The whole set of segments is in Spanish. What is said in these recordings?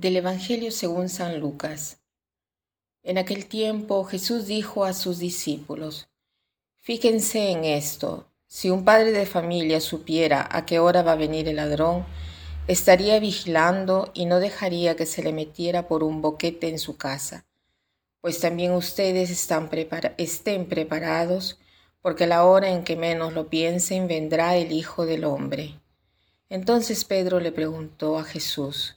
Del Evangelio según San Lucas. En aquel tiempo Jesús dijo a sus discípulos, Fíjense en esto, si un padre de familia supiera a qué hora va a venir el ladrón, estaría vigilando y no dejaría que se le metiera por un boquete en su casa. Pues también ustedes están estén preparados, porque la hora en que menos lo piensen vendrá el Hijo del Hombre. Entonces Pedro le preguntó a Jesús,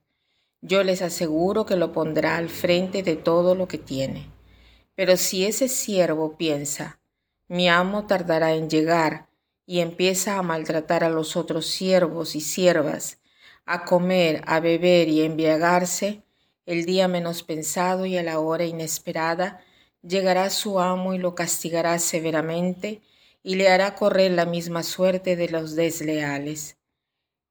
Yo les aseguro que lo pondrá al frente de todo lo que tiene. Pero si ese siervo piensa, mi amo tardará en llegar, y empieza a maltratar a los otros siervos y siervas, a comer, a beber y a embriagarse, el día menos pensado y a la hora inesperada, llegará su amo y lo castigará severamente y le hará correr la misma suerte de los desleales.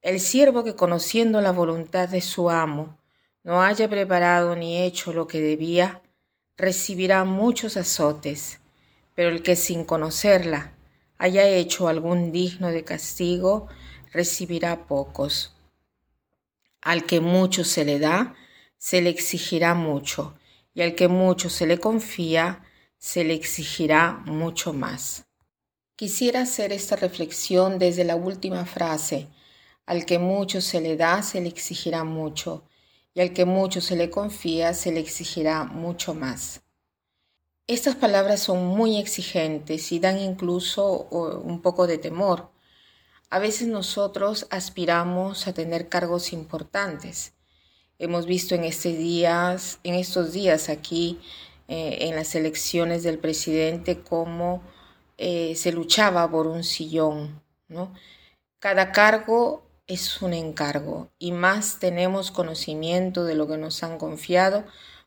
El siervo que conociendo la voluntad de su amo no haya preparado ni hecho lo que debía, recibirá muchos azotes, pero el que sin conocerla haya hecho algún digno de castigo, recibirá pocos. Al que mucho se le da, se le exigirá mucho, y al que mucho se le confía, se le exigirá mucho más. Quisiera hacer esta reflexión desde la última frase, al que mucho se le da, se le exigirá mucho, que mucho se le confía se le exigirá mucho más. Estas palabras son muy exigentes y dan incluso un poco de temor. A veces nosotros aspiramos a tener cargos importantes. Hemos visto en, este estos días aquí eh, en las elecciones del presidente cómo eh, se luchaba por un sillón. ¿no? Cada cargo es un encargo y más tenemos conocimiento de lo que nos han confiado,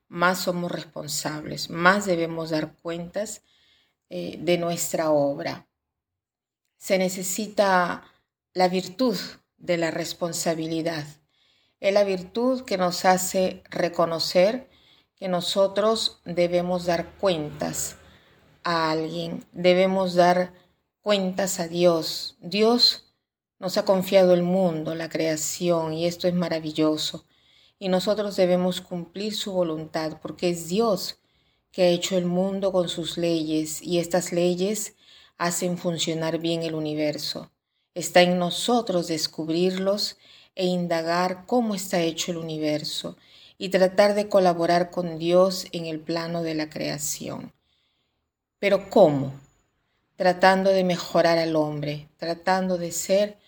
más somos responsables, más debemos dar cuentas eh, de nuestra obra. Se necesita la virtud de la responsabilidad. Es la virtud que nos hace reconocer que nosotros debemos dar cuentas a alguien, debemos dar cuentas a Dios. Dios nos ha confiado el mundo, la creación, y esto es maravilloso. Y nosotros debemos cumplir su voluntad, porque es Dios que ha hecho el mundo con sus leyes, y estas leyes hacen funcionar bien el universo. Está en nosotros descubrirlos e indagar cómo está hecho el universo y tratar de colaborar con Dios en el plano de la creación. Pero ¿cómo? Tratando de mejorar al hombre, tratando de ser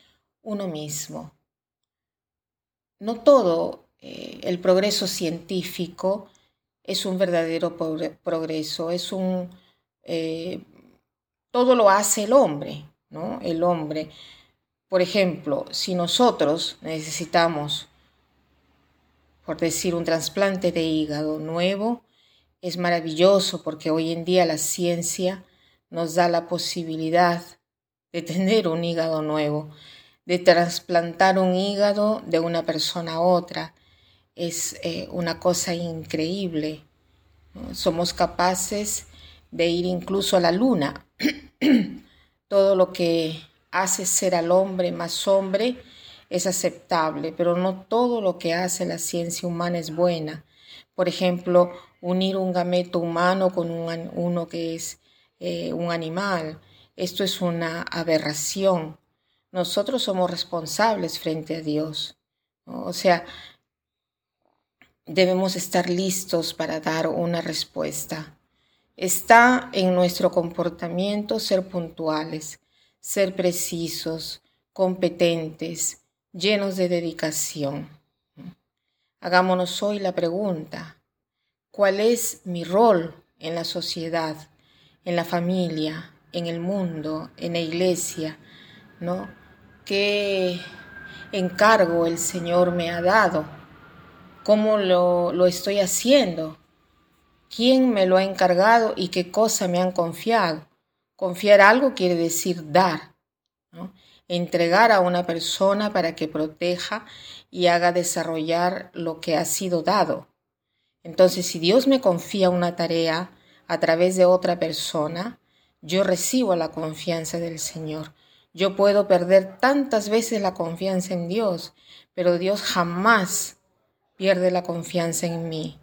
uno mismo. No todo eh, el progreso científico es un verdadero progreso, es un... Eh, todo lo hace el hombre, ¿no? El hombre. Por ejemplo, si nosotros necesitamos, por decir, un trasplante de hígado nuevo, es maravilloso porque hoy en día la ciencia nos da la posibilidad de tener un hígado nuevo de trasplantar un hígado de una persona a otra. Es eh, una cosa increíble. Somos capaces de ir incluso a la luna. Todo lo que hace ser al hombre más hombre es aceptable, pero no todo lo que hace la ciencia humana es buena. Por ejemplo, unir un gameto humano con uno que es eh, un animal. Esto es una aberración nosotros somos responsables frente a Dios. O sea, debemos estar listos para dar una respuesta. Está en nuestro comportamiento ser puntuales, ser precisos, competentes, llenos de dedicación. Hagámonos hoy la pregunta, ¿cuál es mi rol en la sociedad, en la familia, en el mundo, en la iglesia? ¿No? Qué encargo el Señor me ha dado, cómo lo, lo estoy haciendo, quién me lo ha encargado y qué cosa me han confiado. Confiar algo quiere decir dar, entregar a una persona para que proteja y haga desarrollar lo que ha sido dado. Entonces, si Dios me confía una tarea a través de otra persona, yo recibo la confianza del Señor. Yo puedo perder tantas veces la confianza en Dios, pero Dios jamás pierde la confianza en mí,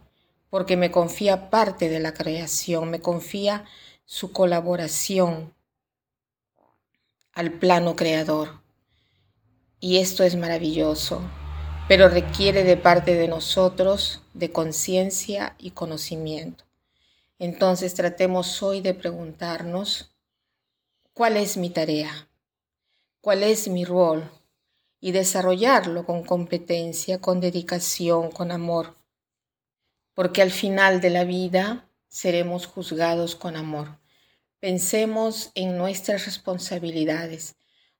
porque me confía parte de la creación, me confía su colaboración al plano creador. Y esto es maravilloso, pero requiere de parte de nosotros de conciencia y conocimiento. Entonces tratemos hoy de preguntarnos, ¿cuál es mi tarea? ¿Cuál es mi rol? Y desarrollarlo con competencia, con dedicación, con amor. Porque al final de la vida seremos juzgados con amor. Pensemos en nuestras responsabilidades.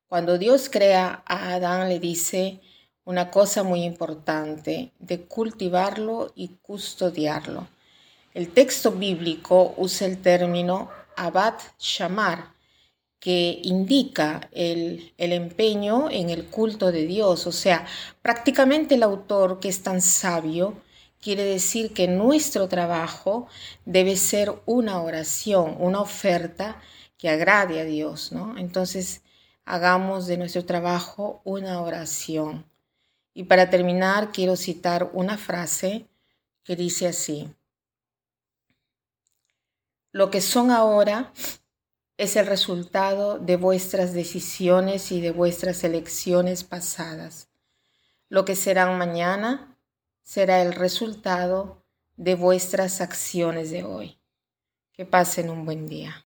Cuando Dios crea a Adán le dice una cosa muy importante, de cultivarlo y custodiarlo. El texto bíblico usa el término abad shamar, que indica el, el, empeño en el culto de Dios. O sea, prácticamente el autor, que es tan sabio, quiere decir que nuestro trabajo debe ser una oración, una oferta que agrade a Dios, ¿no? Entonces, hagamos de nuestro trabajo una oración. Y para terminar, quiero citar una frase que dice así. Lo que son ahora es el resultado de vuestras decisiones y de vuestras elecciones pasadas. Lo que serán mañana será el resultado de vuestras acciones de hoy. Que pasen un buen día.